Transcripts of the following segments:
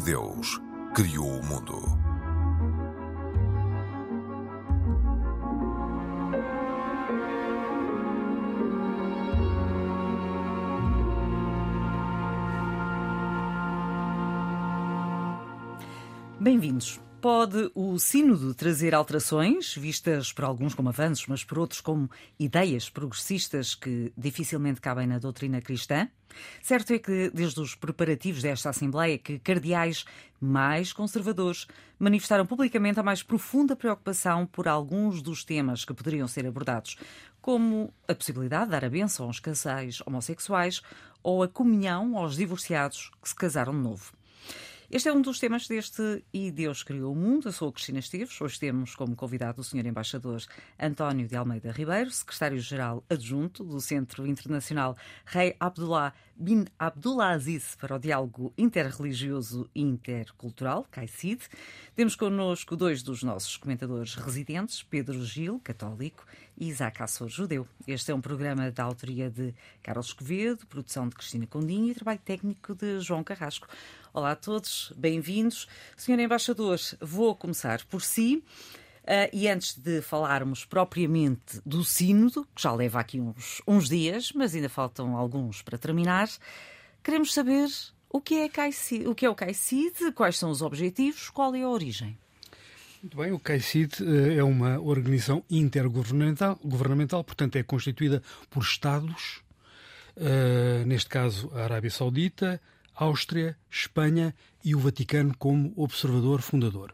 Deus criou o mundo. Bem-vindos. Pode o Sínodo trazer alterações, vistas por alguns como avanços, mas por outros como ideias progressistas que dificilmente cabem na doutrina cristã? Certo é que, desde os preparativos desta Assembleia, que cardeais mais conservadores manifestaram publicamente a mais profunda preocupação por alguns dos temas que poderiam ser abordados, como a possibilidade de dar a benção aos casais homossexuais ou a comunhão aos divorciados que se casaram de novo. Este é um dos temas deste E Deus Criou o Mundo. Eu sou a Cristina Esteves. Hoje temos como convidado o Sr. Embaixador António de Almeida Ribeiro, secretário-geral adjunto do Centro Internacional Rei Abdullah bin Abdulaziz para o Diálogo Interreligioso e Intercultural, CAICID. Temos connosco dois dos nossos comentadores residentes, Pedro Gil, católico, e Isaac Assor, judeu. Este é um programa da autoria de Carlos Escovedo, produção de Cristina Condinho e trabalho técnico de João Carrasco. Olá a todos, bem-vindos. Senhor Embaixador, vou começar por si. Uh, e antes de falarmos propriamente do Sínodo, que já leva aqui uns, uns dias, mas ainda faltam alguns para terminar, queremos saber o que é, CAICID, o, que é o CAICID, quais são os objetivos, qual é a origem. Muito bem, o CAICID uh, é uma organização intergovernamental, governamental, portanto é constituída por Estados, uh, neste caso a Arábia Saudita, Áustria, Espanha e o Vaticano como observador fundador.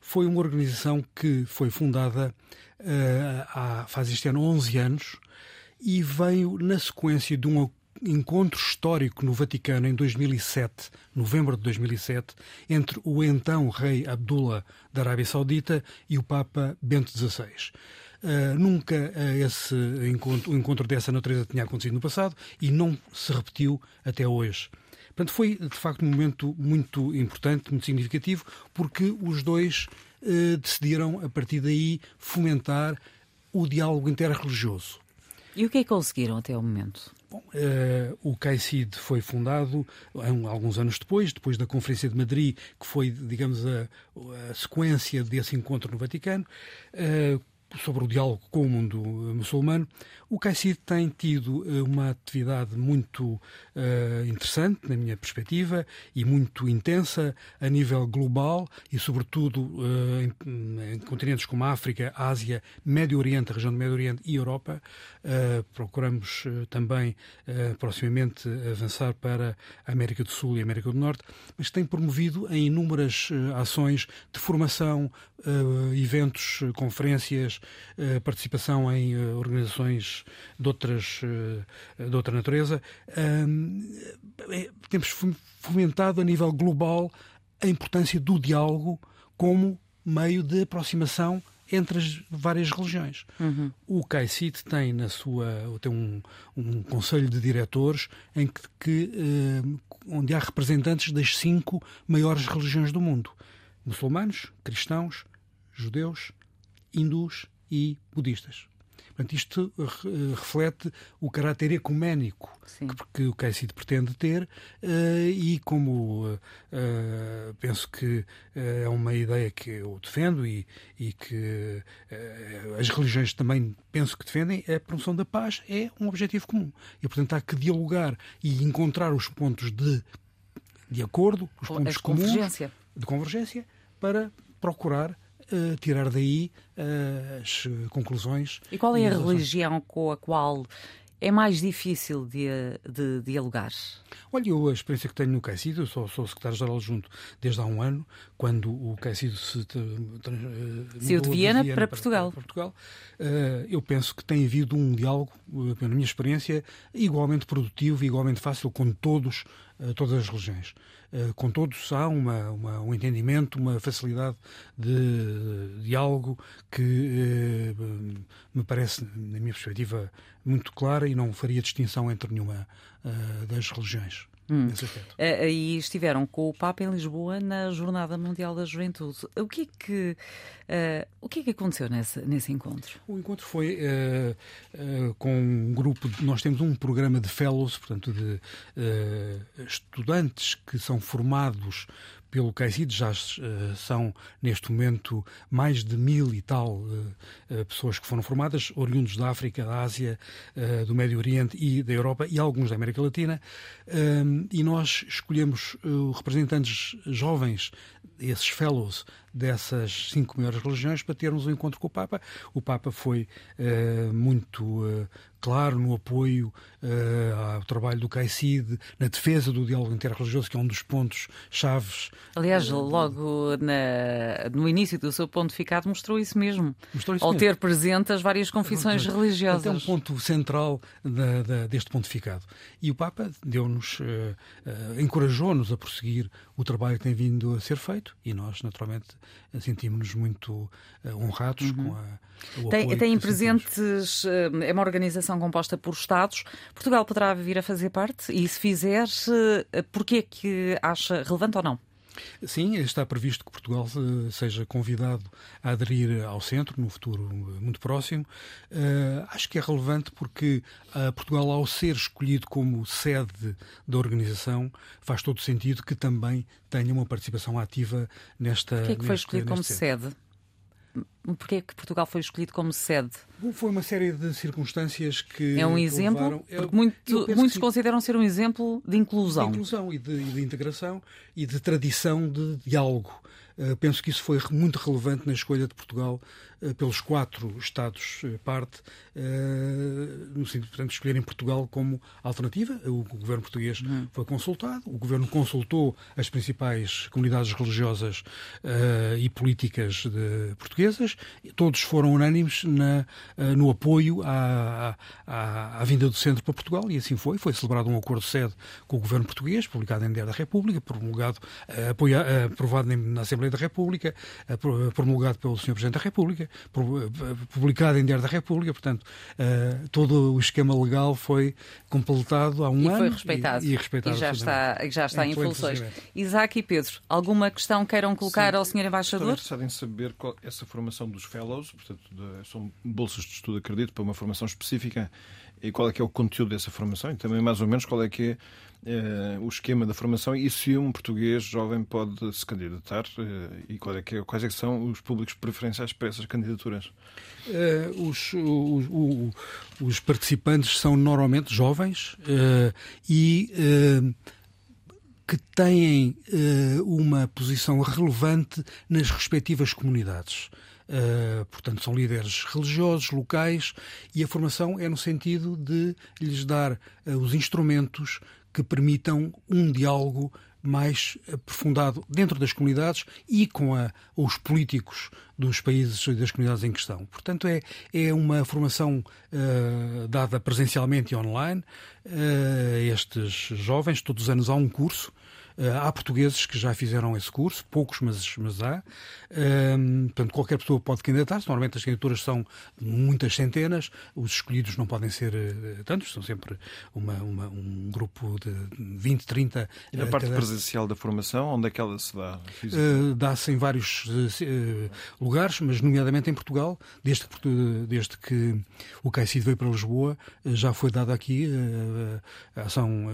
Foi uma organização que foi fundada uh, há, faz este ano 11 anos e veio na sequência de um encontro histórico no Vaticano em 2007, novembro de 2007, entre o então rei Abdullah da Arábia Saudita e o Papa Bento XVI. Uh, nunca uh, esse encontro, o encontro dessa natureza tinha acontecido no passado e não se repetiu até hoje. Portanto, foi de facto um momento muito importante, muito significativo, porque os dois eh, decidiram, a partir daí, fomentar o diálogo interreligioso. E o que é que conseguiram até o momento? Bom, uh, o CAICID foi fundado um, alguns anos depois, depois da Conferência de Madrid, que foi, digamos, a, a sequência desse encontro no Vaticano, uh, sobre o diálogo com o mundo muçulmano, o CAICID tem tido eh, uma atividade muito uh, interessante, na minha perspectiva, e muito intensa a nível global e, sobretudo, uh, em, em, continentes como a África, Ásia, Médio Oriente, a região do Médio Oriente e Europa. Uh, procuramos também, proximamente, avançar para a América do Sul e a América do Norte, mas tem promovido em inúmeras ações de formação, eventos, conferências, participação em organizações de, outras, eh, de outra natureza, é, temos fomentado a nível global a importância do diálogo como meio de aproximação entre as várias religiões. Uhum. O CAICIT tem na sua tem um, um conselho de diretores em que, que uh, onde há representantes das cinco maiores religiões do mundo: muçulmanos, cristãos, judeus, hindus e budistas. Portanto, isto eh, reflete o caráter ecuménico que, que, o CAICID pretende ter uh, e como penso que é uma ideia que eu defendo e, e que as religiões também penso que defendem, a promoção da paz é um objetivo comum. E, portanto, há que dialogar e encontrar os pontos de, de acordo, os pontos comuns convergência. de convergência para procurar uh, tirar daí uh, as conclusões. E qual é a religião com a qual é mais difícil de, de, de dialogar? Olha, eu, a experiência que tenho no CAICID, eu sou, sou secretário-geral junto desde há um ano, quando o CAICID se uh, saiu de Viena, para, para, Portugal. Para Portugal. Uh, eu penso que tem havido um diálogo, uh, na minha experiência, igualmente produtivo e igualmente fácil com todos, uh, todas as religiões. Eh, com todos há uma, uma, um entendimento, uma facilidade de, de diálogo que eh, me parece, na minha perspectiva, muito clara e não faria distinção entre nenhuma eh, das religiões. Hum. Uh, e estiveram com o Papa em Lisboa na Jornada Mundial da Juventude. O que é que, uh, o que, é que aconteceu nesse, nesse encontro? O encontro foi uh, com um grupo. De, nós temos um programa de fellows, portanto, de estudantes que são formados pelo CAICID. Já uh, são, neste momento, mais de mil e tal uh, pessoas que foram formadas, oriundos da África, da Ásia, do Médio Oriente e da Europa e alguns da América Latina. e nós escolhemos representantes jovens, esses fellows, dessas cinco maiores religiões para termos um encontro com o Papa. O Papa foi uh, muito uh, claro no apoio uh, ao trabalho do CAICID, na defesa do diálogo interreligioso, que é um dos pontos chaves. Aliás, logo na, no início do seu pontificado mostrou isso mesmo, mostrou isso ao mesmo. ter presente as várias confissões religiosas. É um ponto central da, da, deste pontificado. E o Papa deu-nos, encorajou-nos a prosseguir o trabalho que tem vindo a ser feito e nós, naturalmente, sentimos-nos muito uh, honrados uhum. com a, tem, Tem presentes, eh, é uma organização composta por Estados. Portugal poderá vir a fazer parte? E se fizer, uh, porquê é que acha relevante ou não? Sim, está previsto que Portugal seja convidado a aderir ao centro no futuro muito próximo. Uh, acho que é relevante porque uh, Portugal, ao ser escolhido como sede da organização, faz todo sentido que também tenha uma participação ativa nesta. Porquê é que foi escolhido como sede? Porquê é que Portugal foi escolhido como sede? Bom, foi uma série de circunstâncias que. É um exemplo? Levaram... Muito, muitos consideram ser um exemplo de inclusão. De inclusão e de, de integração e de tradição de diálogo. Uh, penso que isso foi muito relevante na escolha de Portugal uh, pelos quatro Estados uh, parte, no sentido, portanto, de escolherem Portugal como alternativa. O, governo português uhum. foi consultado, o governo consultou as principais comunidades religiosas e políticas portuguesas, todos foram unânimes na, no apoio à, à, à, vinda do centro para Portugal e assim foi. Foi celebrado um acordo de sede com o governo português, publicado em Diário da República, promulgado, apoia, aprovado na Assembleia Assembleia da República, eh, promulgado pelo Sr. Presidente da República, eh, publicado em Diário da República, portanto, eh, todo o esquema legal foi completado há um e ano. Foi respeitado. E, e respeitado. E já está, já está em funções. Isaac e Pedro, alguma questão queiram colocar Sim, ao Sr. Embaixador? Estou interessado em saber qual, essa formação dos Fellows, portanto, de, são bolsas de estudo, acredito, para uma formação específica e qual é que é o conteúdo dessa formação e também mais ou menos qual é que é o esquema da formação e se um português jovem pode se candidatar uh, e é que é, quais é que são os públicos preferenciais para essas candidaturas? Uh, os, os, participantes são normalmente jovens e que têm uma posição relevante nas respectivas comunidades. Uh, portanto, são líderes religiosos, locais, e a formação é no sentido de lhes dar uh, os instrumentos que permitam um diálogo mais aprofundado dentro das comunidades e com a, os políticos dos países e das comunidades em questão. Portanto, é, é uma formação uh, dada presencialmente e online. estes jovens, todos os anos há um curso há portugueses que já fizeram esse curso, poucos, mas, mas há. Um, portanto, qualquer pessoa pode candidatar-se. Normalmente as candidaturas são muitas centenas, os escolhidos não podem ser uh, tantos, são sempre uma, uma, um grupo de 20, 30. E na uh, parte presencial da formação, onde é que ela se dá? Uh, Dá-se em vários lugares, mas nomeadamente em Portugal, desde que, desde que o CAICID veio para Lisboa, já foi dada aqui a ação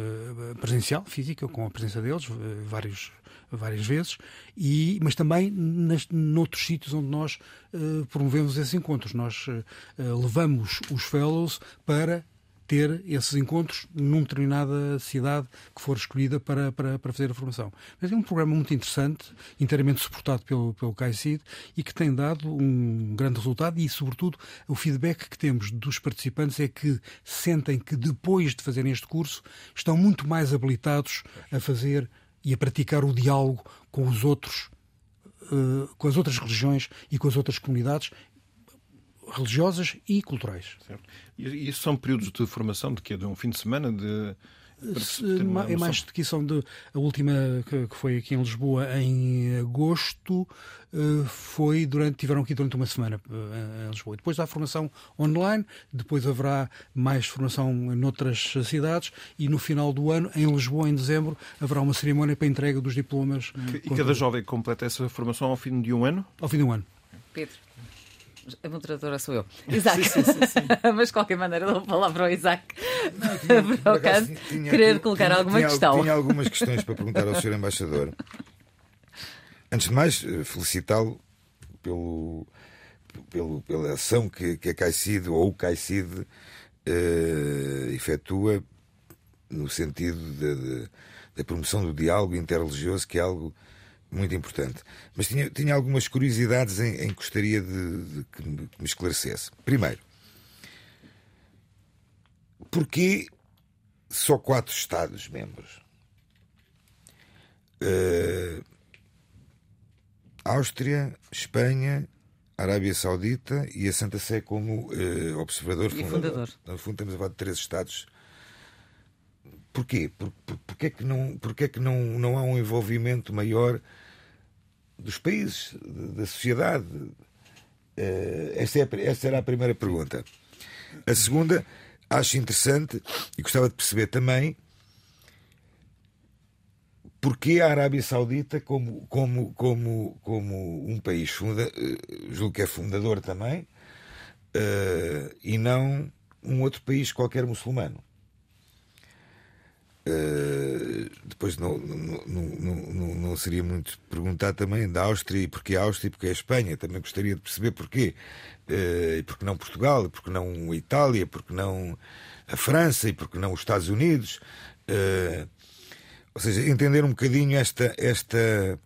presencial, física, com a presença deles eh, vários, várias vezes, e, mas também nas, noutros sítios onde nós uh, promovemos esses encontros. Nós uh, levamos os fellows para ter esses encontros numa determinada cidade que for escolhida para, para, para fazer a formação. Mas é um programa muito interessante, inteiramente suportado pelo, pelo CAICID e que tem dado um grande resultado e, sobretudo, o feedback que temos dos participantes é que sentem que depois de fazerem este curso estão muito mais habilitados a fazer e a praticar o diálogo com os outros Uh, com as outras religiões e com as outras comunidades religiosas e culturais. Certo. E isso são períodos de formação de que De um fim de semana? De... É mais do que isso. A última que foi aqui em Lisboa em agosto eh, foi durante tiveram aqui durante uma semana eh, em Lisboa. Depois há formação online, depois haverá mais formação noutras cidades e no final do ano em Lisboa em dezembro haverá uma cerimónia para a entrega dos diplomas. E cada jovem completa essa formação ao fim de um ano? Ao fim de um ano. Pedro a moderadora sou eu. Isaac. Sim, sim, sim, Mas de qualquer maneira dou a palavra ao Isaac Não, tinha, para o caso querer colocar tinha, alguma questão. Tinha algumas questões para perguntar ao Sr. Embaixador. Antes de mais, felicitá-lo pelo, pelo, pela ação que, que a CAICID ou o CAICID uh, efetua no sentido da promoção do diálogo interreligioso, que é algo muito importante. Mas tinha, tinha algumas curiosidades em, em que gostaria de, de que, me, que, me, esclarecesse. Primeiro, porquê só quatro Estados-membros? Uh, Áustria, Espanha, Arábia Saudita e a Santa Sé como uh, observador e fundador. No fundo, estamos a falar de três Estados. Porquê? Por, por, porquê é que, não, porquê é que não, não há um envolvimento maior dos países, da sociedade? Uh, essa, é, essa era a primeira pergunta. A segunda, acho interessante e gostava de perceber também porque a Arábia Saudita, como, como, como, como um país, funda, eh, julgo que é fundador também, uh, e não um outro país qualquer muçulmano. Uh, depois não, não, não, não, seria muito perguntar também da Áustria e porque a Áustria e porque a Espanha. Também gostaria de perceber porquê. Uh, e porque não Portugal, e porque não a Itália, porque não a França e porque não os Estados Unidos. Uh, ou seja, entender um bocadinho esta, esta,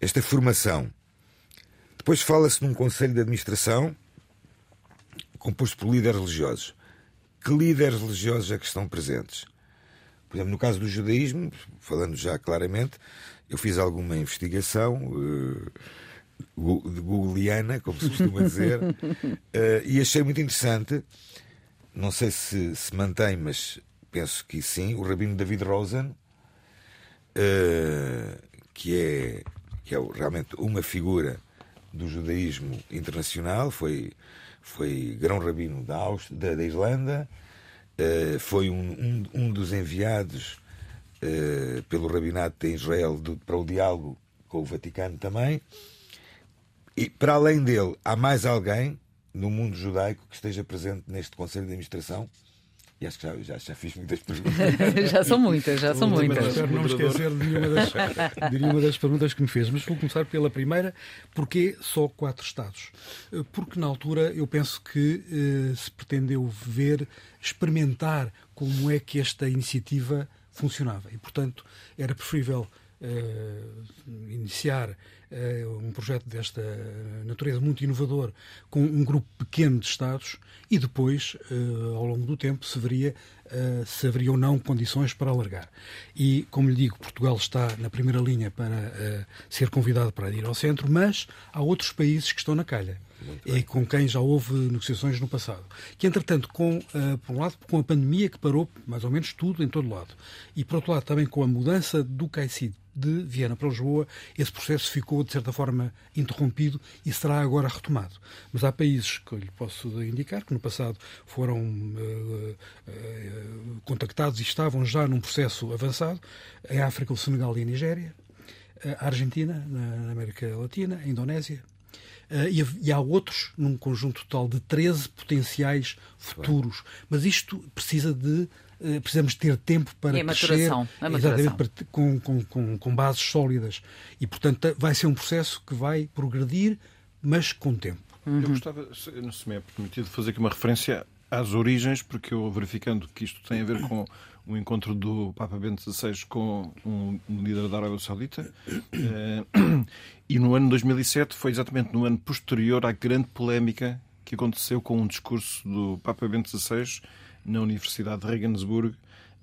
esta formação. Depois fala-se num conselho de administração composto por líderes religiosos. Que líderes religiosos é que estão presentes? Por exemplo, no caso do judaísmo, falando já claramente, eu fiz alguma investigação uh, googleiana, como se costuma dizer, uh, e achei muito interessante. Não sei se se mantém, mas penso que sim, o Rabino David Rosen, uh, que é, que é realmente uma figura do judaísmo internacional, foi, foi grão-rabino da, da, da, Irlanda, uh, foi um, um, um, dos enviados uh, pelo rabinato de Israel do, para o diálogo com o Vaticano também. E para além dele, há mais alguém no mundo judaico que esteja presente neste Conselho de Administração? E acho que já, já, já fiz muitas perguntas. já são muitas, já são muitas. Espero não me esquecer de nenhuma, das, de nenhuma das perguntas que me fez, mas vou começar pela primeira. Porquê só quatro Estados? Porque na altura eu penso que eh, se pretendeu ver, experimentar como é que esta iniciativa funcionava. E, portanto, era preferível eh, iniciar eh, um projeto desta natureza muito inovador com um grupo pequeno de Estados e depois, eh, ao longo do tempo, se veria se haveria ou não condições para alargar. E, como lhe digo, Portugal está na primeira linha para ser convidado para ir ao centro, mas há outros países que estão na calha e com quem já houve negociações no passado. Que, entretanto, com, uh, por um lado, com a pandemia que parou mais ou menos tudo em todo lado, e por outro lado também com a mudança do CAICID de Viena para Lisboa, esse processo ficou, de certa forma, interrompido e será agora retomado. Mas há países que eu lhe posso indicar que no passado foram uh, uh, contactados e estavam já num processo avançado, em África, o Senegal e a Nigéria, a Argentina, na América Latina, a Indonésia, e, e, há outros num conjunto total de 13 potenciais futuros. Mas isto precisa de. Uh, precisamos ter tempo para e crescer a exatamente, para, com, com, com, com, bases sólidas. E, portanto, vai ser um processo que vai progredir, mas com tempo. Uhum. Eu gostava, se me é permitido, fazer aqui uma referência às origens, porque eu verificando que isto tem a ver com o encontro do Papa Bento XVI com um, líder da Arábia Saudita. Eh, e no ano 2007 foi exatamente no ano posterior à grande polémica que aconteceu com um discurso do Papa Bento XVI na Universidade de Regensburg,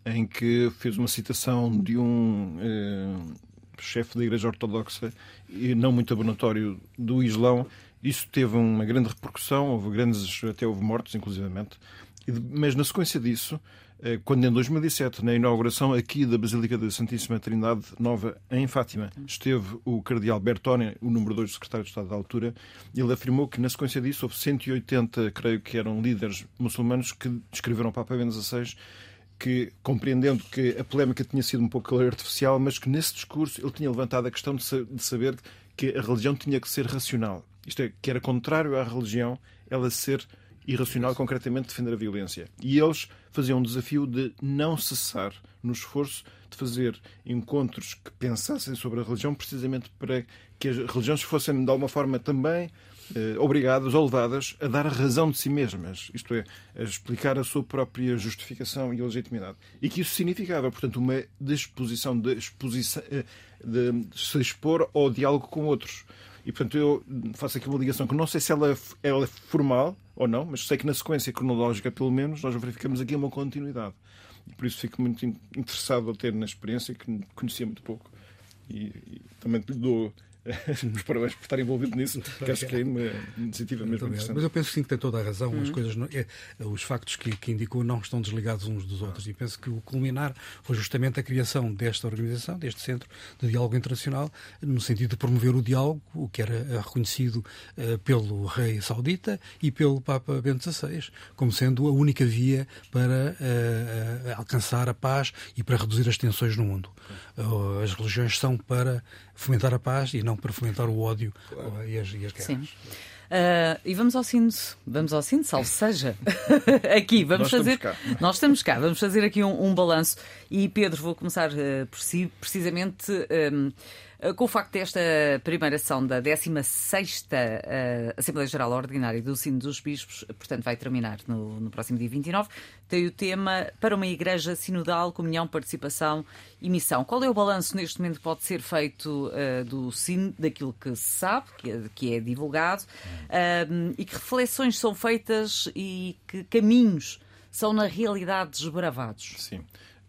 em que fez uma citação de um eh, chefe da Igreja Ortodoxa e não muito abonatório do Islão. Isso teve uma grande repercussão, houve grandes, até houve mortos, inclusivamente. Mas na sequência disso, eh, quando em 2007, na inauguração aqui da Basílica da Santíssima Trindade Nova, em Fátima, esteve o cardeal Bertone, o número 2 do secretário de Estado da altura, ele afirmou que na sequência disso houve 180, creio que eram líderes muçulmanos, que escreveram ao Papa Bento XVI que, compreendendo que a polémica tinha sido um pouco artificial, mas que nesse discurso ele tinha levantado a questão de saber que a religião tinha que ser racional. Isto é, que era contrário à religião ela ser irracional, concretamente defender a violência. E eles faziam um desafio de não cessar no esforço de fazer encontros que pensassem sobre a religião, precisamente para que as religiões fossem, de alguma forma, também eh, obrigadas ou levadas a dar a razão de si mesmas, isto é, a explicar a sua própria justificação e legitimidade. E que isso significava, portanto, uma disposição de, exposição, eh, de se expor ao diálogo com outros. E, portanto, eu faço aqui uma ligação que não sei se ela, ela é formal ou não, mas sei que na sequência cronológica, pelo menos, nós verificamos aqui uma continuidade. E por isso fico muito interessado a ter na experiência, que conhecia muito pouco. E, e também lhe dou os parabéns por estar envolvido nisso, que acho que é uma iniciativa mesmo interessante. Mas eu penso sim que tem toda a razão. As uhum. coisas, é, os factos que, que, indicou não estão desligados uns dos outros. E penso que o culminar foi justamente a criação desta organização, deste Centro de Diálogo Internacional, no sentido de promover o diálogo, o que era reconhecido uh, pelo rei saudita e pelo Papa Bento XVI, como sendo a única via para uh, alcançar a paz e para reduzir as tensões no mundo. Uh, as religiões são para fomentar a paz e não para fomentar o ódio claro. e, as, e as guerras. Sim. Uh, e vamos ao sino, vamos ao sino, salve seja. aqui, vamos nós fazer. Estamos nós estamos cá, vamos fazer aqui um, um balanço. E Pedro, vou começar uh, por si, precisamente. Um, eh, com o facto desta primeira sessão da 16 uh, Assembleia Geral Ordinária do Sino dos Bispos, portanto vai terminar no, no, próximo dia 29, tem o tema para uma igreja sinodal, comunhão, participação e missão. Qual é o balanço neste momento que pode ser feito uh, do Sino, daquilo que se sabe, que é, que é divulgado, uh, e que reflexões são feitas e que caminhos são na realidade desbravados? Sim.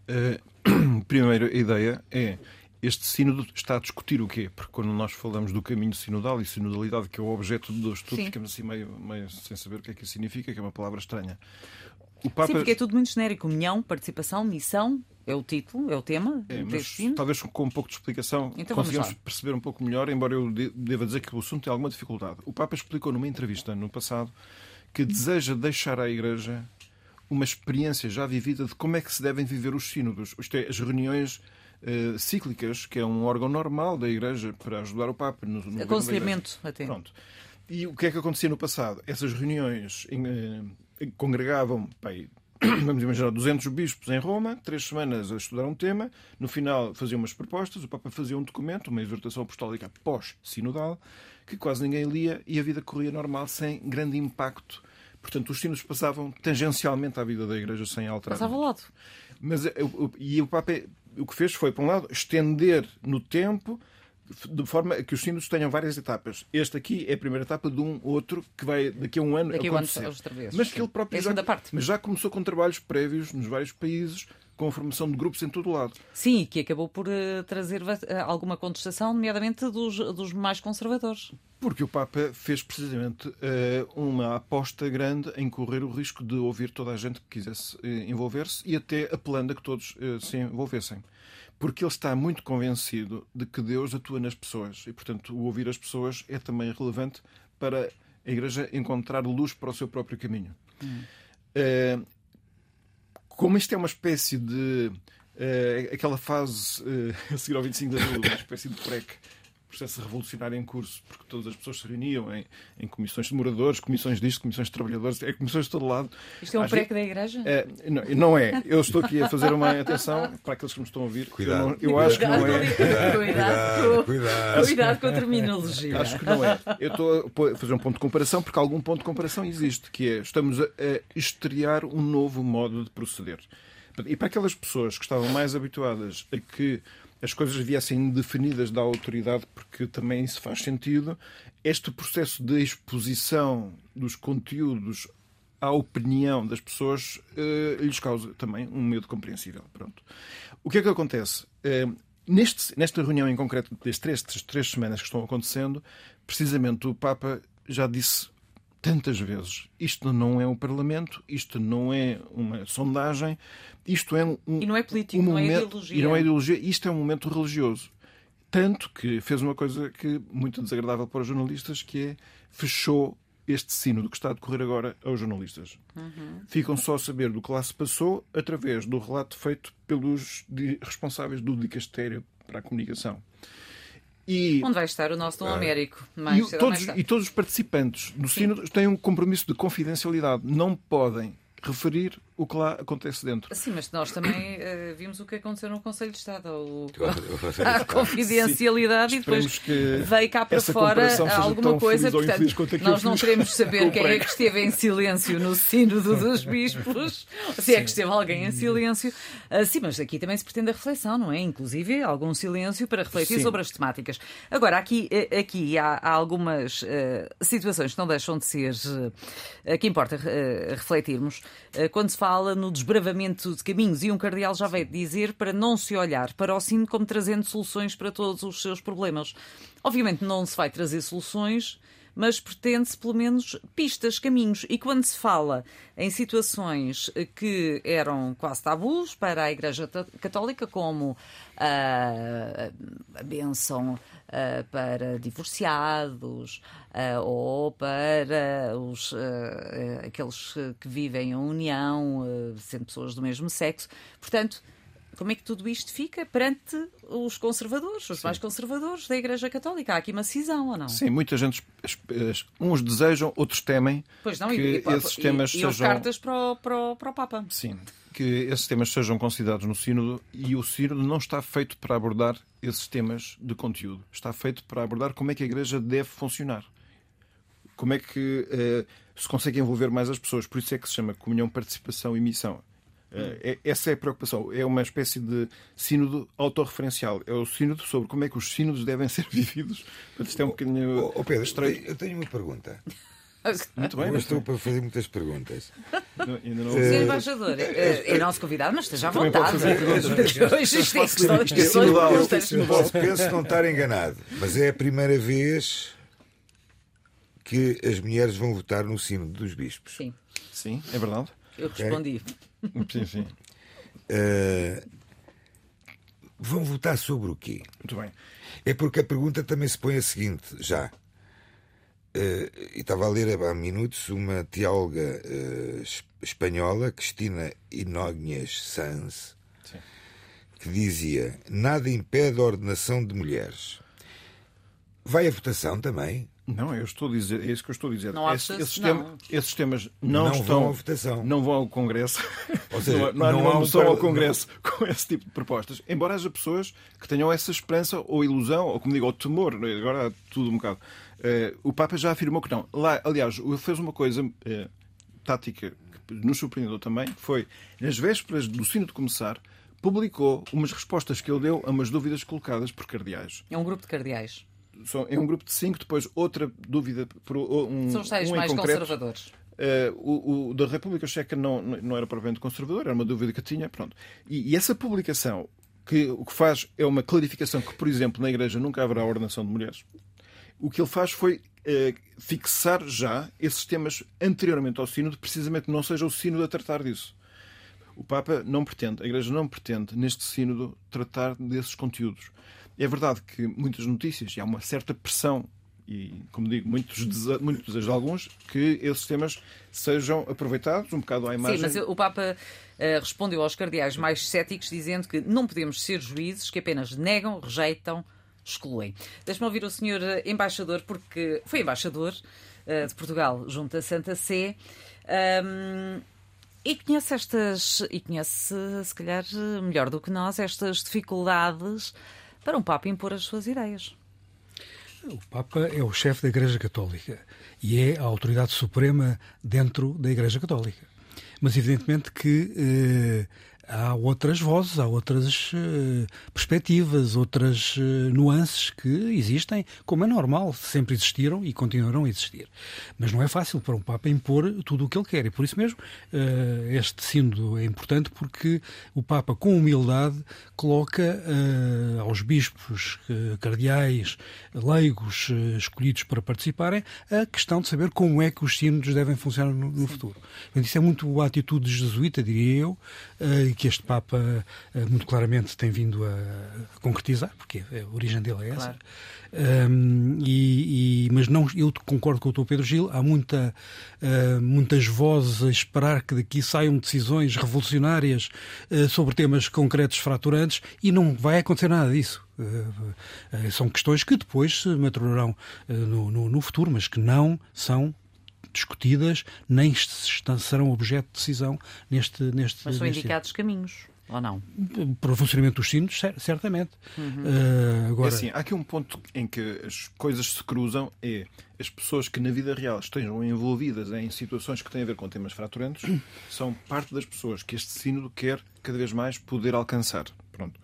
Uh, primeira ideia é este sínodo está a discutir o quê? Porque quando nós falamos do caminho sinodal e sinodalidade, que é o objeto do estudo, Sim. ficamos assim meio, meio sem saber o que é que isso significa, que é uma palavra estranha. O Papa... Sim, porque é tudo muito genérico. União, participação, missão, é o título, é o tema. É, mas, talvez com um pouco de explicação então, consigamos perceber um pouco melhor, embora eu deva dizer que o assunto tem alguma dificuldade. O Papa explicou numa entrevista no passado que deseja deixar à Igreja uma experiência já vivida de como é que se devem viver os sínodos, isto é, as reuniões uh, cíclicas, que é um órgão normal da Igreja para ajudar o Papa. No, no Aconselhamento, até. Pronto. E o que é que acontecia no passado? Essas reuniões em, uh, congregavam, bem, vamos imaginar, 200 bispos em Roma, três semanas a estudar um tema, no final faziam umas propostas, o Papa fazia um documento, uma exortação apostólica pós-sinodal, que quase ninguém lia e a vida corria normal, sem grande impacto. Portanto, os sinos passavam tangencialmente à vida da Igreja sem alterar. Passava ao lado. Mas, eh, e o Papa o que fez foi, por um lado, estender no tempo de forma a que os sínodos tenham várias etapas. Este aqui é a primeira etapa de um outro que vai daqui a um ano daqui acontecer. Outra vez. Mas que ele próprio é já, parte. mas já começou com trabalhos prévios nos vários países com a formação de grupos em todo o lado. Sim, que acabou por uh, trazer uh, alguma contestação, nomeadamente dos, dos mais conservadores. Porque o Papa fez precisamente uh, uma aposta grande em correr o risco de ouvir toda a gente que quisesse envolver-se e até apelando a que todos se envolvessem. Porque ele está muito convencido de que Deus atua nas pessoas e, portanto, o ouvir as pessoas é também relevante para a Igreja encontrar luz para o seu próprio caminho. Hum como isto é uma espécie de. Uh, aquela fase uh, a seguir ao 25 de Abril, uma espécie de PREC, processo revolucionário em curso, porque todas as pessoas se reuniam em, em comissões de moradores, comissões disto, comissões de trabalhadores, é comissões de todo lado. Isto é um PREC da Igreja? É, não, não, é. Eu estou aqui a fazer uma atenção para aqueles que me estão a ouvir. Cuidado. Eu, não, eu acho que não é. Cuidado, cuidado, cuidado, cuidado com a terminologia. Acho que não é. Eu estou a fazer um ponto de comparação, porque algum ponto de comparação existe, que é estamos a, a estrear um novo modo de proceder. E para aquelas pessoas que estavam mais habituadas a que as coisas viessem definidas da autoridade, porque também isso faz sentido, este processo de exposição dos conteúdos à opinião das pessoas eh, lhes causa também um medo compreensível. Pronto. O que é que acontece? Eh, neste, nesta reunião em concreto, destas três, três semanas que estão acontecendo, precisamente o Papa já disse tantas vezes. Isto não é um Parlamento, isto não é uma sondagem, isto é um. E não é político, um não é momento, é ideologia. E não é ideologia, isto é um momento religioso. Tanto que fez uma coisa que muito desagradável para os jornalistas, que é fechou este sino do que está a decorrer agora aos jornalistas. Uhum. Ficam só a saber do que lá se passou através do relato feito pelos responsáveis do dicastério para a comunicação. E, Onde vai estar o nosso Dom é. Américo? Mais e, todos, e todos os participantes do Sínodo têm um compromisso de confidencialidade. Não podem referir o que lá acontece dentro. Sim, mas nós também uh, vimos o que aconteceu no Conselho de Estado. O... A confidencialidade e depois veio cá para fora alguma coisa. Portanto, nós não queremos saber quem é que esteve em silêncio no Sínodo dos Bispos, se é que esteve alguém em silêncio. Uh, sim, mas aqui também se pretende a reflexão, não é? Inclusive algum silêncio para refletir sim. sobre as temáticas. Agora, aqui, eh, aqui há, há algumas uh, situações que não deixam de ser uh, que importa refletirmos. quando se fala no desbravamento de caminhos, e um cardeal já veio dizer para não se olhar para o sino como trazendo soluções para todos os seus problemas. Obviamente não se vai trazer soluções mas pretende-se pelo menos pistas, caminhos. E quando se fala em situações que eram quase tabus para a Igreja Católica, como a, a benção para divorciados ou para os, aqueles que vivem em união, sendo pessoas do mesmo sexo. Portanto, como é que tudo isto fica perante os conservadores, os Sim. mais conservadores da Igreja Católica? Há aqui uma cisão ou não? Sim, muita gente, uns desejam, outros temem pois não, que e, esses temas e, sejam. E cartas para o, para, o, para o Papa. Sim, que esses temas sejam considerados no Sínodo e o Sínodo não está feito para abordar esses temas de conteúdo. Está feito para abordar como é que a Igreja deve funcionar. Como é que eh, se consegue envolver mais as pessoas. Por isso é que se chama comunhão, participação e missão. Uh, essa é a preocupação. É uma espécie de sínodo autorreferencial. É o sínodo sobre como é que os sínodos devem ser vividos. isto é um bocadinho. Oh, oh Pedro, estreito. eu tenho uma pergunta. Muito bem. Mas estou para fazer muitas perguntas. Não, ainda não... Senhor embaixador, é, é nosso convidado, mas esteja à vontade. Hoje isto é penso não estar enganado, mas é a primeira vez que as mulheres vão votar no sino dos bispos. Sim. Sim, é verdade. Eu respondi. Sim, sim. Uh, vão votar sobre o quê? Muito bem. É porque a pergunta também se põe a seguinte, já. Uh, e estava a ler há minutos uma teóloga uh, espanhola, Cristina Inógnias Sanz, que dizia: Nada impede a ordenação de mulheres. Vai a votação também? Não, eu estou a dizer, é isso que eu estou a dizer. Não há Esse, esses, não. esses temas não, não estão. Vão à votação. Não vão ao Congresso. Ou seja, não, não há moção ao Congresso com esse tipo de propostas. Embora haja pessoas que tenham essa esperança ou ilusão, ou como digo, ou temor, é? agora há tudo um bocado. Uh, o Papa já afirmou que não. Lá, aliás, fez uma coisa uh, tática que nos surpreendeu também, foi nas vésperas do sino de começar, publicou umas respostas que ele deu a umas dúvidas colocadas por cardeais. É um grupo de cardeais é um grupo de cinco, depois outra dúvida por um. São os tais um mais concreto. conservadores. Uh, o, o, da República Checa não, não era propriamente conservador, era uma dúvida que tinha. Pronto. E, e, essa publicação, que o que faz é uma clarificação que, por exemplo, na Igreja nunca haverá ordenação de mulheres. O que ele faz foi uh, fixar já esses temas anteriormente ao Sínodo, precisamente não seja o Sínodo a tratar disso. O Papa não pretende, a Igreja não pretende, neste Sínodo, tratar desses conteúdos. É verdade que muitas notícias, e há uma certa pressão, e, como digo, muitos, muitos desejos de alguns, que esses temas sejam aproveitados um bocado à imagem. Sim, mas o Papa uh, respondeu aos cardeais mais céticos dizendo que não podemos ser juízes que apenas negam, rejeitam, excluem. Deixe-me ouvir o senhor eh, embaixador, porque foi embaixador uh, de Portugal junto à Santa Sé. Um, e conhece estas, e conhece, se calhar, melhor do que nós, estas dificuldades para um Papa impor as suas ideias. O Papa é o chefe da Igreja Católica e é a autoridade suprema dentro da Igreja Católica. Mas, evidentemente, que eh, há outras vozes, há outras uh, perspectivas, outras uh, nuances que existem, como é normal, sempre existiram e continuarão a existir. Mas não é fácil para um Papa impor tudo o que ele quer. E por isso mesmo uh, este sínodo é importante porque o Papa, com humildade, coloca aos bispos, cardeais, leigos escolhidos para participarem a questão de saber como é que os sínodos devem funcionar no, no futuro. Isso é muito a atitude jesuíta, diria eu, que este Papa eh, muito claramente tem vindo a concretizar, porque a origem dele é essa. Claro. Um, e, e, mas não, eu concordo com o Dr. Pedro Gil, há muita, uh, muitas vozes a esperar que daqui saiam decisões revolucionárias uh, sobre temas concretos fraturantes e não vai acontecer nada disso. Uh, são questões que depois se maturarão no, no, no futuro, mas que não são discutidas, nem serão objeto de decisão neste. neste Mas são neste indicados caminhos ou não? Para o funcionamento dos sinos, certamente. Uhum. Uh, agora... É assim, há aqui um ponto em que as coisas se cruzam, é as pessoas que na vida real estejam envolvidas em situações que têm a ver com temas fraturantes são parte das pessoas que este sínodo quer cada vez mais poder alcançar. Pronto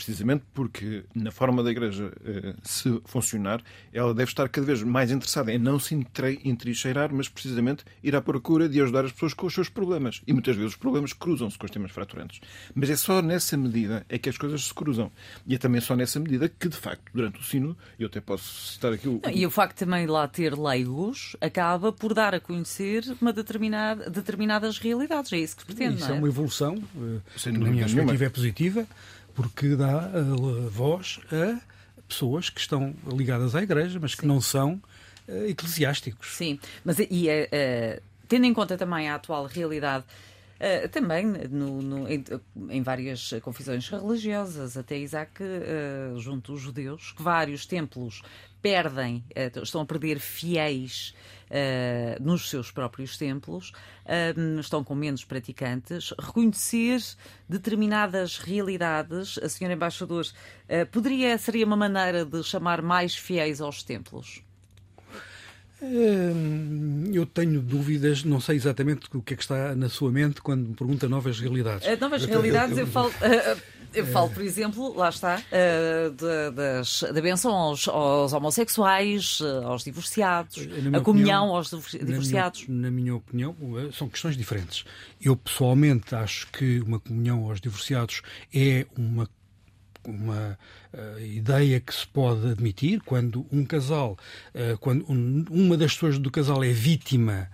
precisamente porque, na forma da Igreja eh, se funcionar, ela deve estar cada vez mais interessada em não se entrincheirar, mas precisamente ir à procura de ajudar as pessoas com os seus problemas. E muitas vezes os problemas cruzam-se com os temas fraturantes. Mas é só nessa medida é que as coisas se cruzam. E é também só nessa medida que, de facto, durante o sino, eu até posso citar aqui o. E o facto também de lá ter leigos acaba por dar a conhecer uma determinada, determinadas realidades. É isso que pretende. Isso é? é uma evolução, eh, Sem na minha perspectiva, é positiva porque dá uh, voz a pessoas que estão ligadas à Igreja, mas que Sim. não são uh, eclesiásticos. Sim, mas e, uh, tendo em conta também a atual realidade. Uh, também no, no, em, em, várias confissões religiosas, até Isaac, uh, junto aos judeus, que vários templos perdem, estão a perder fiéis uh, nos seus próprios templos, uh, estão com menos praticantes, reconhecer determinadas realidades. A senhora embaixador, uh, poderia seria uma maneira de chamar mais fiéis aos templos? Eu tenho dúvidas, não sei exatamente o que é que está na sua mente quando me pergunta novas realidades. Novas realidades, eu falo. Eu falo, por exemplo, lá está, de, das, da benção aos, aos homossexuais, aos divorciados, a comunhão opinião, aos divorciados. Na minha, na minha, opinião, eh, são questões diferentes. Eu, pessoalmente, acho que uma comunhão aos divorciados é uma uma uh, ideia que se pode admitir quando um casal, uh, quando um, uma das pessoas do casal é vítima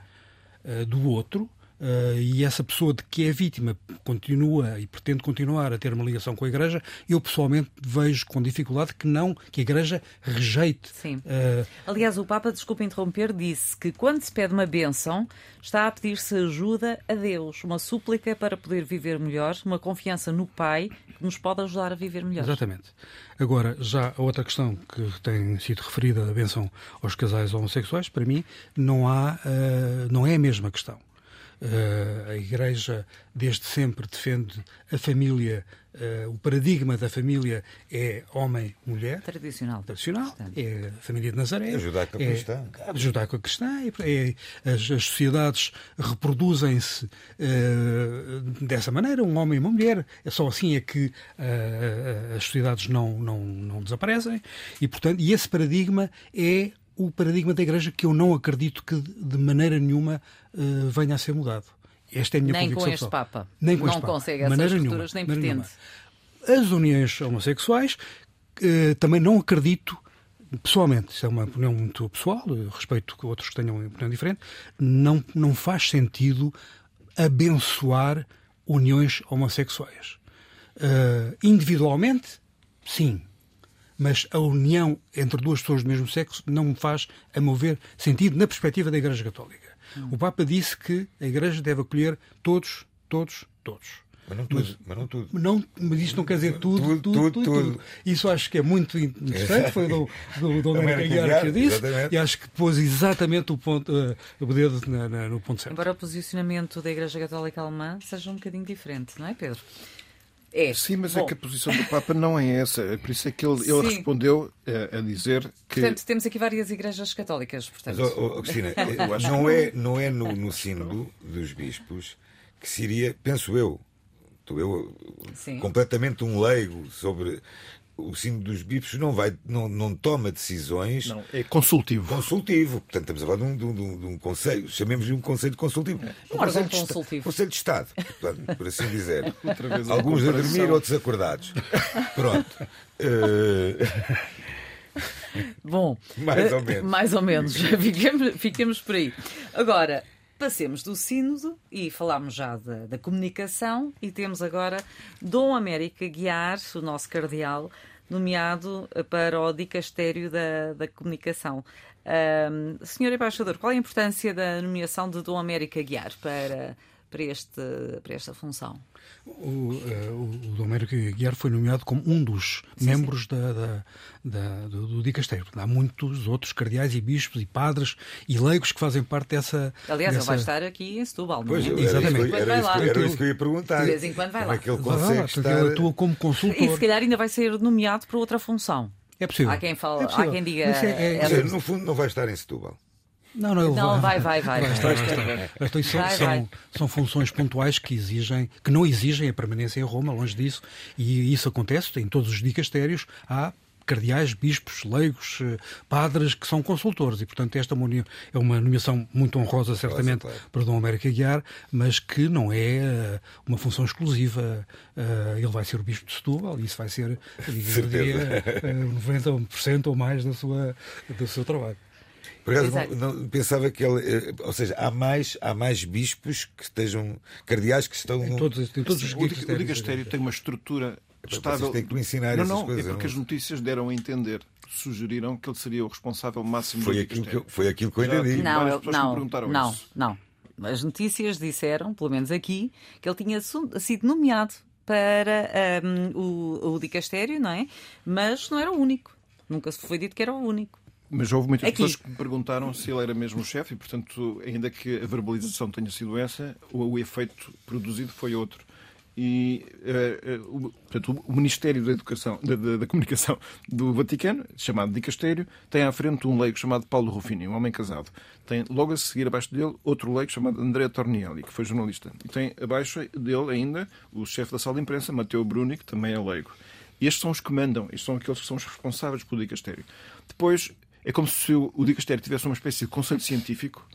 uh, do outro, uh, e essa pessoa de que é vítima continua e pretende continuar a ter uma ligação com a Igreja, eu pessoalmente vejo com dificuldade que não, que a Igreja rejeite. Sim. Uh... Aliás, o Papa, desculpa interromper, disse que quando se pede uma bênção, está a pedir-se ajuda a Deus, uma súplica para poder viver melhor, uma confiança no Pai que nos pode ajudar a viver melhor. Exatamente. Agora, já a outra questão que tem sido referida, a bênção aos casais homossexuais, para mim, não, há, uh, não é a mesma questão. Uh, a Igreja desde sempre defende a família, uh, o paradigma da família é homem-mulher. Tradicional. Tradicional. É a família de Nazaré. É judaico-cristã. É judaico-cristã. É, as, as, sociedades reproduzem-se uh, dessa maneira, um homem e uma mulher. É só assim é que as sociedades não, não, não desaparecem. E, portanto, e esse paradigma é o paradigma da Igreja que eu não acredito que de maneira nenhuma uh, venha a ser mudado. Esta é a minha nem convicção. Com este Papa. Nem com não este Papa. consegue essas maneira nenhuma, nem pretende. Nenhuma. As uniões homossexuais uh, também não acredito pessoalmente, isso é uma opinião muito pessoal, respeito que outros que tenham uma opinião diferente, não, não faz sentido abençoar uniões homossexuais. Uh, individualmente, sim, mas a união entre duas pessoas do mesmo sexo não me faz, a meu ver, sentido na perspectiva da Igreja Católica. Hum. O Papa disse que a Igreja deve acolher todos, todos, todos. Mas não tudo. Mas, mas não, tudo. Não, mas isto não quer dizer tudo, tudo, tudo, tudo, tudo. Isso acho que é muito interessante. Foi do, do, do América Guiar que disse. Exatamente. E acho que pôs exatamente o, ponto, uh, o dedo na, na, no ponto certo. Embora o posicionamento da Igreja Católica Alemã seja um bocadinho diferente, não é, Pedro? É. Sim, mas Bom. é que a posição do Papa não é essa. É por isso é que ele, ele respondeu a, eh, a, dizer que. Portanto, temos aqui várias igrejas católicas. Portanto. Mas, oh, oh, Cristina, não é, não é no, no sínodo dos bispos que seria, penso eu, estou eu Sim. completamente um leigo sobre o sino dos bispos não vai não, não toma decisões não é consultivo consultivo portanto estamos a falar de um, de um, de um conselho chamemos de um conselho consultivo é. um, conselho, de consultivo. conselho de Estado portanto, por assim dizer alguns a dormir outros acordados pronto uh... Bom, mais ou menos. Mais ou menos. fiquemos, fiquemos por aí. Agora, Passemos do sínodo e falámos já da, da, comunicação e temos agora Dom América Guiar, o nosso cardeal, nomeado para o dicastério da, da comunicação. Um, senhor Embaixador, qual é a importância da nomeação de Dom América Guiar para, para, este, para esta função? O, uh, o Domérico Guiar foi nomeado como um dos sim, membros sim. Da, da, da, do, do dicastério. Há muitos outros cardeais e bispos e padres e leigos que fazem parte dessa. Aliás, dessa... ele vai estar aqui em Setúbal, não pois, é? Exatamente. Era, era, isso, era isso que eu ia perguntar. De vez em quando vai lá. Como é que ele consegue lá, estar... Ele atua como consultor. E se calhar ainda vai ser nomeado para outra função. É possível. Há quem, fala, é há quem diga. É, é, no fundo, não vai estar em Setúbal. Não, não, não vai, vai, vai. vai, estar, vai, vai são, vai, são, são, funções pontuais que exigem, que não exigem a permanência em Roma, longe disso, e isso acontece em todos os dicastérios. Há cardeais, bispos, leigos, eh, padres que são consultores e, portanto, esta é uma nomeação muito honrosa, certamente, claro. para Dom América Guiar, mas que não é eh, uma função exclusiva. Eh, ele vai ser o bispo de Setúbal e isso vai ser, diria, 90% ou mais da sua, do seu trabalho. Por acaso, não, não, pensava que ele. Ou seja, há mais, há mais bispos que estejam. cardeais que estão. Em todos, em todos os o, o digastério tem uma estrutura estável. Tem que me ensinar não, essas não, coisas. É porque as notícias deram a entender, sugeriram que ele seria o responsável máximo foi do aquilo que eu, Foi aquilo que eu entendi. Não, eu, não, não, isso. não. As notícias disseram, pelo menos aqui, que ele tinha sido nomeado para um, o, o dicastério, não é? Mas não era o único. Nunca se foi dito que era o único. Mas houve muitas Aqui. pessoas que me perguntaram se ele era mesmo o chefe e, portanto, ainda que a verbalização tenha sido essa, o, o efeito produzido foi outro. E uh, uh, o, portanto, o Ministério da Educação, da, da, da, Comunicação do Vaticano, chamado Dicastério, tem à frente um leigo chamado Paulo Ruffini, um homem casado. Tem logo a seguir abaixo dele outro leigo chamado André Tornielli, que foi jornalista. E tem abaixo dele ainda o chefe da sala de imprensa, Mateo Bruni, que também é leigo. Estes são os que mandam, estes são aqueles que são os responsáveis pelo Dicastério. Depois, é como se o, o Dicastério tivesse uma espécie de conselho científico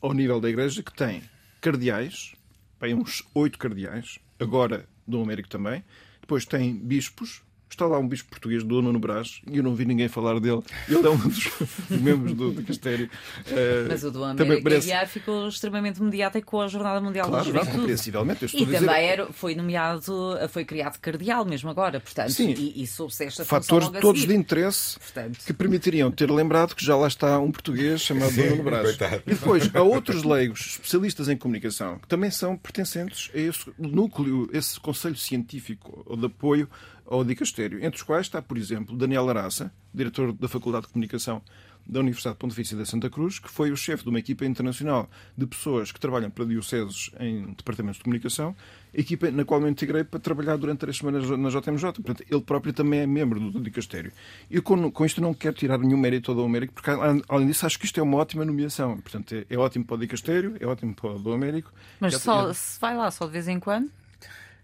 ao nível da Igreja que tem cardeais, bem, uns oito cardeais, agora Dom Américo também. Depois tem bispos, Está lá um bispo português, Dono no Brás, e eu não vi ninguém falar dele. Ele é um dos membros do, do Castério. Uh, Mas o do América merece... Aguiar ficou extremamente mediático com a Jornada Mundial claro, da Juventude. compreensivelmente. E também dizer... era, foi nomeado, foi criado cardeal mesmo agora, portanto, Sim, e, e soube-se esta Fatores todos de interesse portanto... que permitiriam ter lembrado que já lá está um português chamado Dono no Brás. E depois, há outros leigos, especialistas em comunicação, que também são pertencentes a esse núcleo, esse conselho científico ou de apoio ao dicastério, entre os quais está, por exemplo, Daniel Araça, diretor da Faculdade de Comunicação da Universidade Pontifícia da Santa Cruz, que foi o chefe de uma equipa internacional de pessoas que trabalham para dioceses em departamentos de comunicação, equipa na qual me integrei para trabalhar durante três semanas na JMJ. Portanto, ele próprio também é membro do dicastério. E com, com isto não quero tirar nenhum mérito ao Dom Américo, porque além disso acho que isto é uma ótima nomeação. Portanto, é, é ótimo para o dicastério, é ótimo para o Dom Américo. Mas é, só, é... se vai lá só de vez em quando?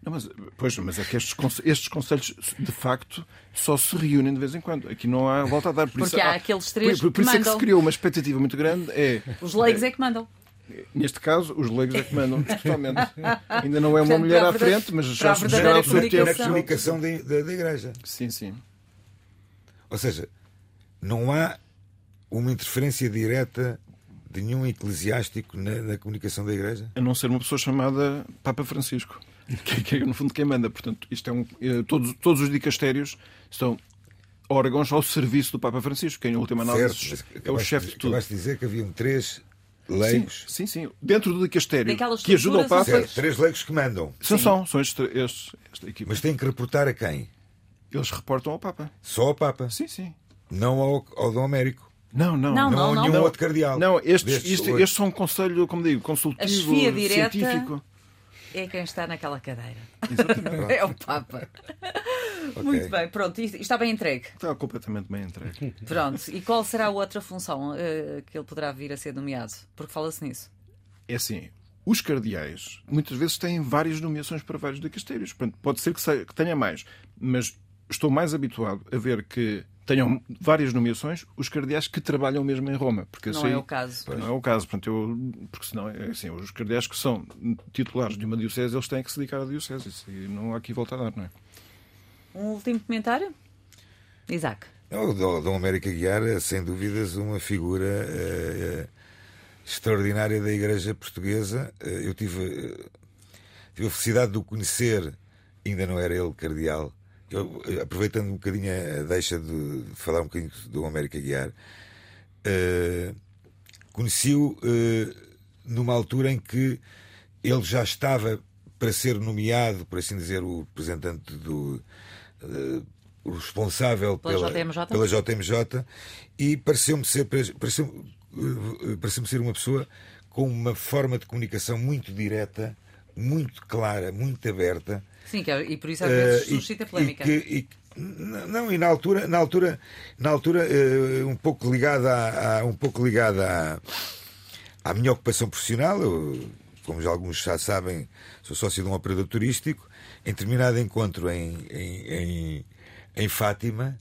Não, mas, pois, mas é que estes, estes conselhos, de facto, só se reúnem de vez em quando. Aqui não há volta a dar. Por Porque isso, há há, aqueles três por, por, por que isso mandam. é que se criou uma expectativa muito grande. É, Os leigos é que mandam. Neste caso, os leigos é que mandam, totalmente. Ainda não é uma Portanto, mulher a à frente, mas já a se verdadeira já o seu comunicação. tempo. Na comunicação da, da, da Igreja. Sim, sim. Ou seja, não há uma interferência direta de nenhum eclesiástico na, na comunicação da Igreja? A não ser uma pessoa chamada Papa Francisco, que, que é, no fundo, quem manda. Portanto, isto é um, eh, todos, todos os dicastérios são órgãos ao serviço do Papa Francisco, que, em última análise, é o chefe de tudo. Acabaste de dizer que haviam três leigos. Sim, sim, sim. Dentro do dicastério, que ajuda o Papa. são Certo, três leigos que mandam. São, são, são estes, estes, esta equipa. Mas têm que reportar a quem? Eles reportam ao Papa. Só ao Papa, Sim, sim. não ao, ao Dom Américo. Não, não. Não, Não, não, há não. nenhum outro cardeal. Não, estes, estes são um conselho, como digo, consultivo, científico. É quem está naquela cadeira. Exatamente. É o Papa. Muito bem, pronto, isto está bem entregue. Está completamente bem entregue. Pronto, e qual será a outra função eh, que ele poderá vir a ser nomeado? Porque fala-se nisso. É assim, os cardeais muitas vezes têm várias nomeações para vários dicastérios. Portanto, pode ser que tenha mais, mas estou mais habituado a ver que tenham várias nomeações os cardeais que trabalham mesmo em Roma. Porque Não sei- é o caso. Não é o caso. Portanto, eu, porque senão, é assim, os cardeais que são titulares de uma diocese, eles têm que se dedicar à diocese. Isso aí não há aqui volta a dar, não é? Um último comentário? Isaac. O Dom Dom América Guiar é, sem dúvidas, uma figura eh, eh, extraordinária da Igreja Portuguesa. Eh, eu tive, tive a felicidade de o conhecer, ainda não era ele cardeal. Eu, eh, aproveitando um bocadinho a deixa de, de falar um bocadinho do América Guiar, eh, conheci-o eh, numa altura em que ele já estava para ser nomeado, por assim dizer, o representante do. Uh, responsável pela, pela, JMJ? pela JMJ e pareceu-me ser, pareceu, pareceu ser uma pessoa com uma forma de comunicação muito direta, muito clara, muito aberta. Sim, é, e por isso às vezes uh, suscita e, polémica. E que, e, não, e na altura, na altura, na altura uh, um pouco ligada a, a, um pouco ligada à, à minha ocupação profissional, eu, como já alguns já sabem, sou sócio de um operador turístico. Em determinado encontro em, em, em, em Fátima,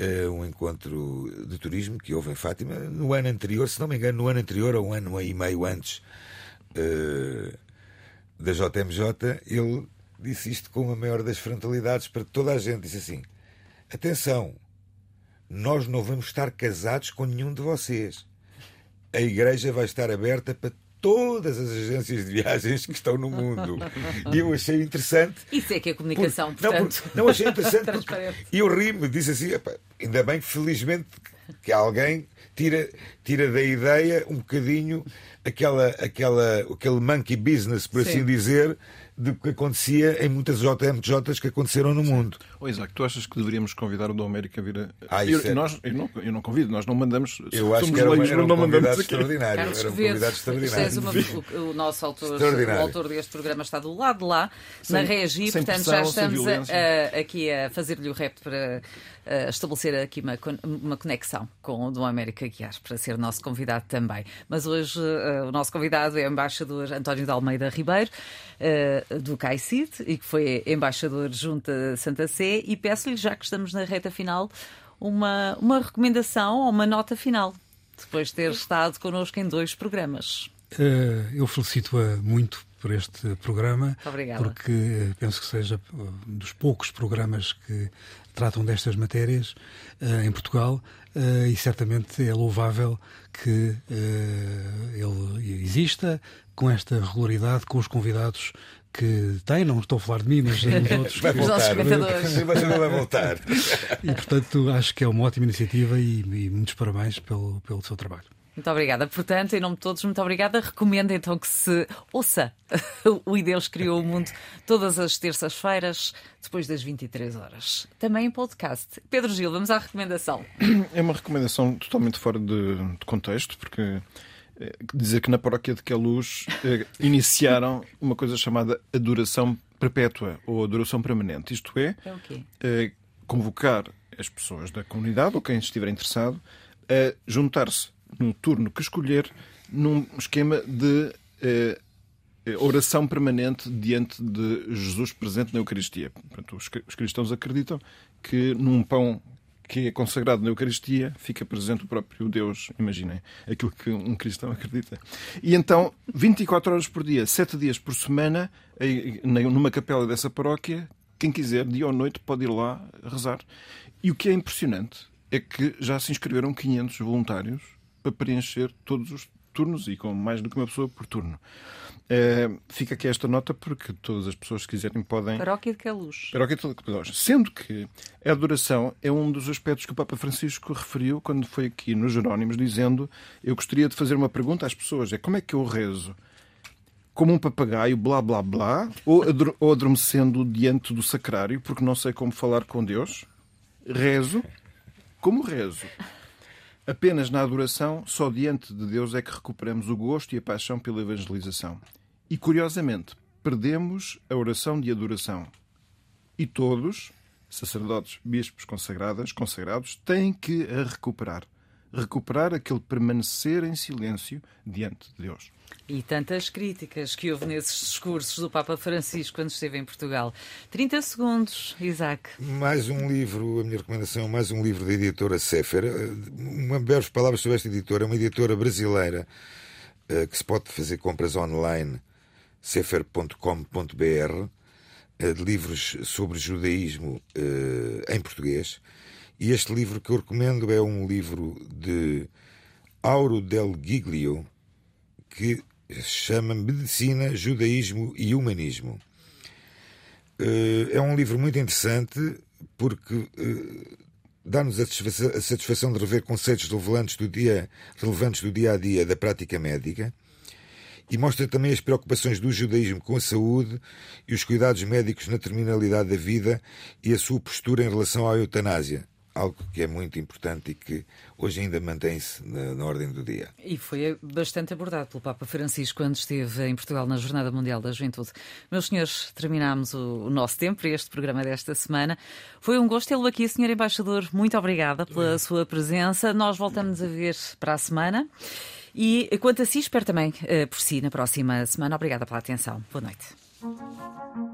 uh, um encontro de turismo que houve em Fátima, no ano anterior, se não me engano, no ano anterior, ou um ano e meio antes uh, da JMJ, ele disse isto com a maior das frontalidades para toda a gente. Disse assim: atenção, nós não vamos estar casados com nenhum de vocês. A igreja vai estar aberta para todas as agências de viagens que estão no mundo. E eu achei interessante. Isso é que é comunicação, por, portanto. Não, não, achei interessante. E eu ri-me, disse assim: ainda bem que felizmente que alguém tira, tira da ideia um bocadinho aquela, aquela, aquele monkey business, por Sim. assim dizer, do que acontecia em muitas JMJs que aconteceram no mundo. Oh, Isaac, tu achas que deveríamos convidar o Dom América a vir a. Ah, eu, é... nós, eu, não, eu não convido, nós não mandamos. Eu acho que era, leigos, era um não convidado extraordinário. Carlos era um convidado extraordinário. Uma, o, o, nosso autor, o autor deste programa está do lado de lá, sem, na regi, portanto pressão, já estamos a, a, aqui a fazer-lhe o rap para uh, estabelecer aqui uma, uma conexão com o Dom América Guiar, para ser nosso convidado também. Mas hoje uh, o nosso convidado é o embaixador António de Almeida Ribeiro. Uh, do CAICID e que foi embaixador junto a Santa Sé, e peço-lhe, já que estamos na reta final, uma, uma recomendação ou uma nota final, depois de ter estado connosco em dois programas. Uh, eu felicito-a muito por este programa, Obrigada. porque penso que seja dos poucos programas que tratam destas matérias uh, em Portugal uh, e certamente é louvável que ele exista com esta regularidade, com os convidados que tem, não estou a falar de mim, mas dos outros. vai voltar, mas vai voltar. E portanto acho que é uma ótima iniciativa e, e muitos parabéns pelo, pelo seu trabalho. Muito obrigada. Portanto, em nome de todos, muito obrigada. Recomendo então que se ouça o E Deus Criou o Mundo todas as terças-feiras, depois das 23 horas. Também em podcast. Pedro Gil, vamos à recomendação. É uma recomendação totalmente fora de, de contexto, porque eh, dizer que na paróquia de Queluz eh, iniciaram uma coisa chamada adoração perpétua ou adoração permanente. Isto é, é eh, convocar as pessoas da comunidade ou quem estiver interessado a juntar-se num turno que escolher num esquema de oração permanente diante de Jesus presente na Eucaristia. Portanto, os cristãos acreditam que num pão que é consagrado na Eucaristia, fica presente o próprio Deus, imaginem, aquilo que um cristão acredita. E então, 24 horas por dia, 7 dias por semana, numa capela dessa paróquia, quem quiser, dia ou noite, pode ir lá rezar. E o que é impressionante é que já se inscreveram 500 voluntários para preencher todos os turnos e com mais do que uma pessoa por turno. Uh, fica aqui esta nota porque todas as pessoas que quiserem podem. Paróquia de Queluz. Paróquia de Queluz. Sendo que a adoração é um dos aspectos que o Papa Francisco referiu quando foi aqui nos Jerónimos, dizendo: Eu gostaria de fazer uma pergunta às pessoas: é como é que eu rezo? Como um papagaio, blá blá blá, ou, ou adormecendo diante do sacrário, porque não sei como falar com Deus? Rezo como rezo. Apenas na adoração, só diante de Deus é que recuperamos o gosto e a paixão pela evangelização. E, curiosamente, perdemos a oração de adoração. E todos, sacerdotes, bispos consagradas, consagrados, têm que a recuperar. Recuperar aquele permanecer em silêncio diante de Deus. E tantas críticas que houve nesses discursos do Papa Francisco quando esteve em Portugal. 30 segundos, Isaac. Mais um livro, a minha recomendação, mais um livro da editora Sefer. Uma breves palavras sobre esta editora, é uma editora brasileira eh, que se pode fazer compras online sefer.com.br eh, de livros sobre judaísmo eh, em português. E este livro que eu recomendo é um livro de Auro del Giglio, que se chama Medicina, Judaísmo e Humanismo. Eh, é um livro muito interessante porque dá-nos a satisfação de rever conceitos relevantes do dia, relevantes do dia a dia da prática médica e mostra também as preocupações do judaísmo com a saúde e os cuidados médicos na terminalidade da vida e a sua postura em relação à eutanásia algo que é muito importante e que hoje ainda mantém-se na, na, ordem do dia. E foi bastante abordado pelo Papa Francisco quando esteve em Portugal na Jornada Mundial da Juventude. Meus senhores, terminamos o, o nosso tempo para este programa desta semana. Foi um gosto tê-lo aqui, senhor embaixador. Muito obrigada pela sua presença. Nós voltamos a ver para a semana. E quanto a si, espero também uh, por si na próxima semana. Obrigada pela atenção. Boa noite.